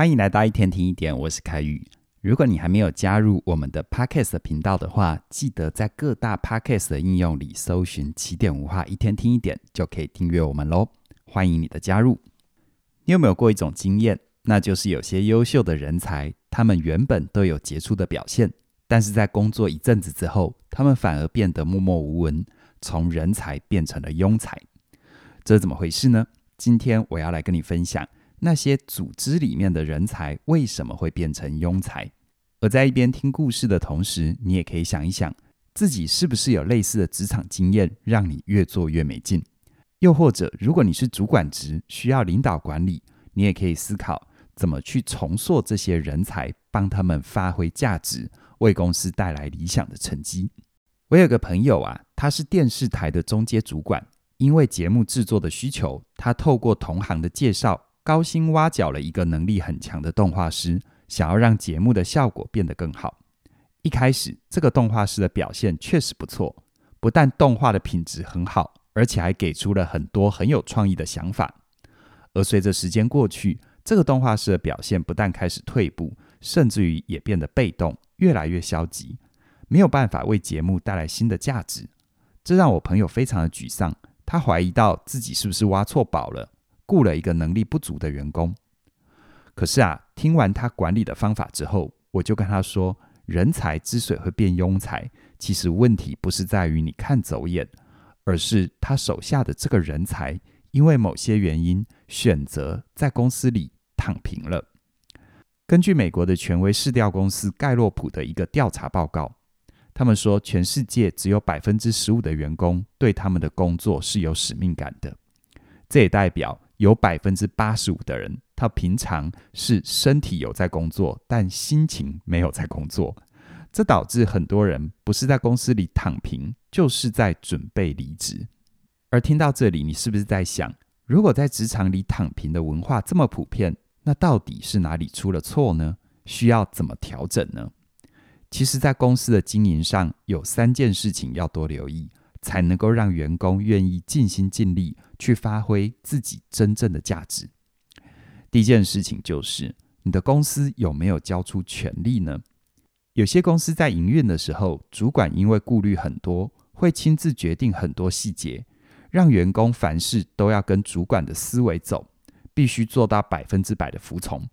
欢迎来到一天听一点，我是凯宇。如果你还没有加入我们的 Podcast 频道的话，记得在各大 Podcast 的应用里搜寻“起点文化一天听一点”，就可以订阅我们喽。欢迎你的加入。你有没有过一种经验？那就是有些优秀的人才，他们原本都有杰出的表现，但是在工作一阵子之后，他们反而变得默默无闻，从人才变成了庸才。这是怎么回事呢？今天我要来跟你分享。那些组织里面的人才为什么会变成庸才？而在一边听故事的同时，你也可以想一想，自己是不是有类似的职场经验，让你越做越没劲？又或者，如果你是主管职，需要领导管理，你也可以思考怎么去重塑这些人才，帮他们发挥价值，为公司带来理想的成绩。我有个朋友啊，他是电视台的中阶主管，因为节目制作的需求，他透过同行的介绍。高薪挖角了一个能力很强的动画师，想要让节目的效果变得更好。一开始，这个动画师的表现确实不错，不但动画的品质很好，而且还给出了很多很有创意的想法。而随着时间过去，这个动画师的表现不但开始退步，甚至于也变得被动，越来越消极，没有办法为节目带来新的价值。这让我朋友非常的沮丧，他怀疑到自己是不是挖错宝了。雇了一个能力不足的员工，可是啊，听完他管理的方法之后，我就跟他说，人才之所以会变庸才，其实问题不是在于你看走眼，而是他手下的这个人才，因为某些原因选择在公司里躺平了。根据美国的权威市调公司盖洛普的一个调查报告，他们说，全世界只有百分之十五的员工对他们的工作是有使命感的，这也代表。有百分之八十五的人，他平常是身体有在工作，但心情没有在工作。这导致很多人不是在公司里躺平，就是在准备离职。而听到这里，你是不是在想，如果在职场里躺平的文化这么普遍，那到底是哪里出了错呢？需要怎么调整呢？其实，在公司的经营上，有三件事情要多留意。才能够让员工愿意尽心尽力去发挥自己真正的价值。第一件事情就是，你的公司有没有交出权力呢？有些公司在营运的时候，主管因为顾虑很多，会亲自决定很多细节，让员工凡事都要跟主管的思维走，必须做到百分之百的服从。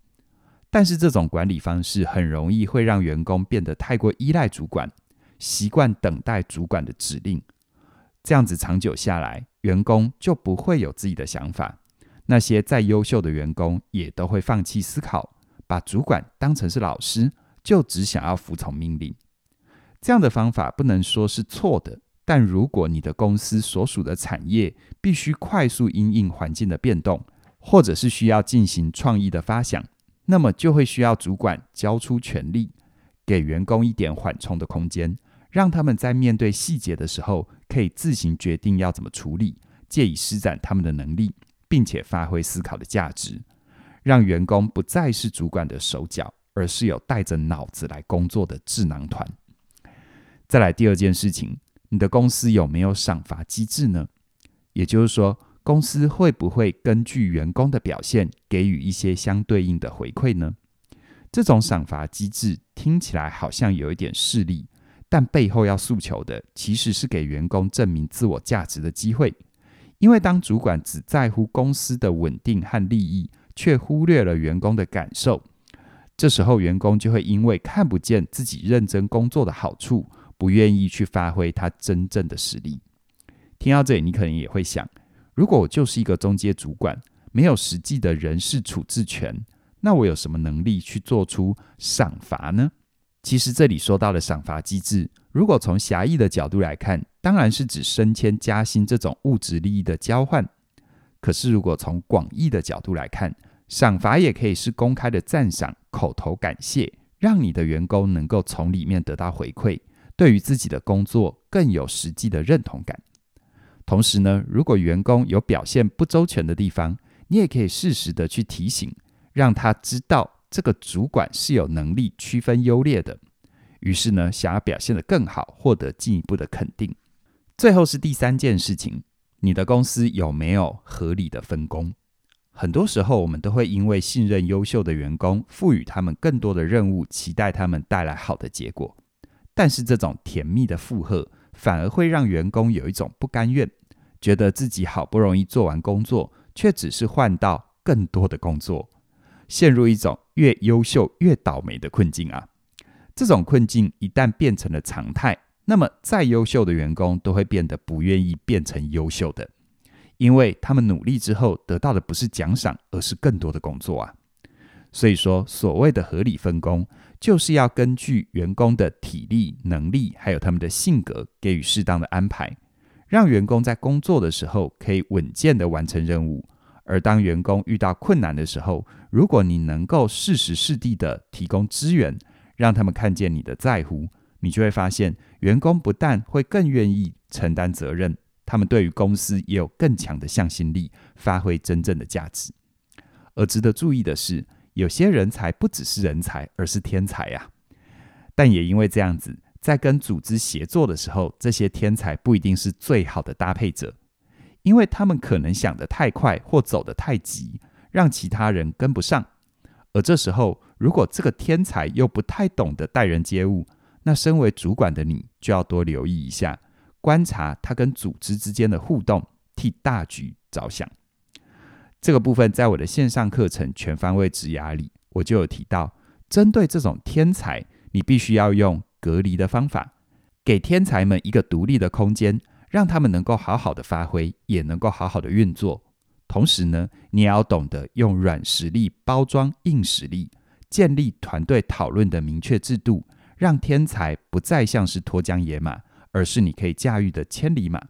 但是这种管理方式很容易会让员工变得太过依赖主管，习惯等待主管的指令。这样子长久下来，员工就不会有自己的想法。那些再优秀的员工也都会放弃思考，把主管当成是老师，就只想要服从命令。这样的方法不能说是错的，但如果你的公司所属的产业必须快速因应环境的变动，或者是需要进行创意的发想，那么就会需要主管交出权力，给员工一点缓冲的空间。让他们在面对细节的时候，可以自行决定要怎么处理，借以施展他们的能力，并且发挥思考的价值，让员工不再是主管的手脚，而是有带着脑子来工作的智囊团。再来第二件事情，你的公司有没有赏罚机制呢？也就是说，公司会不会根据员工的表现，给予一些相对应的回馈呢？这种赏罚机制听起来好像有一点势利。但背后要诉求的，其实是给员工证明自我价值的机会。因为当主管只在乎公司的稳定和利益，却忽略了员工的感受，这时候员工就会因为看不见自己认真工作的好处，不愿意去发挥他真正的实力。听到这里，你可能也会想：如果我就是一个中介主管，没有实际的人事处置权，那我有什么能力去做出赏罚呢？其实这里说到的赏罚机制，如果从狭义的角度来看，当然是指升迁加薪这种物质利益的交换。可是如果从广义的角度来看，赏罚也可以是公开的赞赏、口头感谢，让你的员工能够从里面得到回馈，对于自己的工作更有实际的认同感。同时呢，如果员工有表现不周全的地方，你也可以适时的去提醒，让他知道。这个主管是有能力区分优劣的，于是呢，想要表现得更好，获得进一步的肯定。最后是第三件事情，你的公司有没有合理的分工？很多时候我们都会因为信任优秀的员工，赋予他们更多的任务，期待他们带来好的结果。但是这种甜蜜的负荷，反而会让员工有一种不甘愿，觉得自己好不容易做完工作，却只是换到更多的工作，陷入一种越优秀越倒霉的困境啊！这种困境一旦变成了常态，那么再优秀的员工都会变得不愿意变成优秀的，因为他们努力之后得到的不是奖赏，而是更多的工作啊！所以说，所谓的合理分工，就是要根据员工的体力、能力，还有他们的性格，给予适当的安排，让员工在工作的时候可以稳健地完成任务。而当员工遇到困难的时候，如果你能够适时适地地提供支援，让他们看见你的在乎，你就会发现，员工不但会更愿意承担责任，他们对于公司也有更强的向心力，发挥真正的价值。而值得注意的是，有些人才不只是人才，而是天才呀。但也因为这样子，在跟组织协作的时候，这些天才不一定是最好的搭配者，因为他们可能想得太快或走得太急，让其他人跟不上。而这时候，如果这个天才又不太懂得待人接物，那身为主管的你就要多留意一下，观察他跟组织之间的互动，替大局着想。这个部分在我的线上课程《全方位职涯》里，我就有提到，针对这种天才，你必须要用隔离的方法，给天才们一个独立的空间，让他们能够好好的发挥，也能够好好的运作。同时呢，你也要懂得用软实力包装硬实力，建立团队讨论的明确制度，让天才不再像是脱缰野马，而是你可以驾驭的千里马。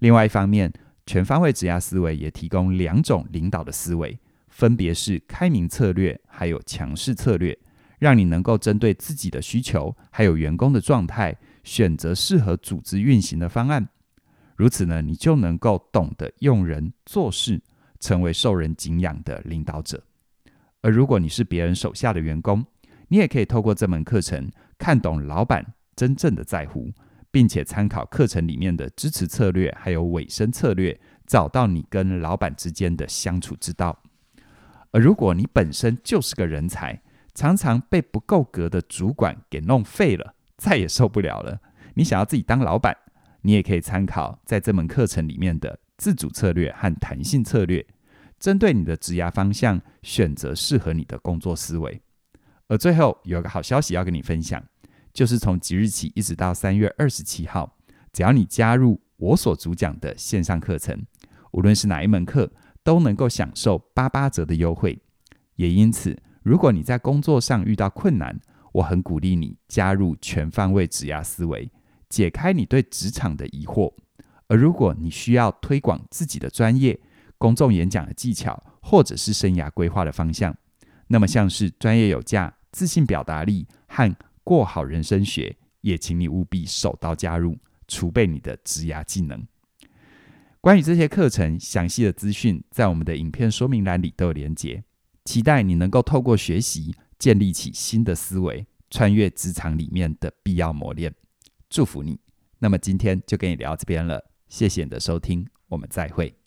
另外一方面，全方位职压思维也提供两种领导的思维，分别是开明策略还有强势策略，让你能够针对自己的需求还有员工的状态，选择适合组织运行的方案。如此呢，你就能够懂得用人做事，成为受人敬仰的领导者。而如果你是别人手下的员工，你也可以透过这门课程看懂老板真正的在乎，并且参考课程里面的支持策略还有尾声策略，找到你跟老板之间的相处之道。而如果你本身就是个人才，常常被不够格的主管给弄废了，再也受不了了，你想要自己当老板。你也可以参考在这门课程里面的自主策略和弹性策略，针对你的职涯方向选择适合你的工作思维。而最后有个好消息要跟你分享，就是从即日起一直到三月二十七号，只要你加入我所主讲的线上课程，无论是哪一门课，都能够享受八八折的优惠。也因此，如果你在工作上遇到困难，我很鼓励你加入全方位职涯思维。解开你对职场的疑惑，而如果你需要推广自己的专业、公众演讲的技巧，或者是生涯规划的方向，那么像是专业有价、自信表达力和过好人生学，也请你务必手刀加入，储备你的职涯技能。关于这些课程详细的资讯，在我们的影片说明栏里都有连结。期待你能够透过学习，建立起新的思维，穿越职场里面的必要磨练。祝福你。那么今天就跟你聊到这边了，谢谢你的收听，我们再会。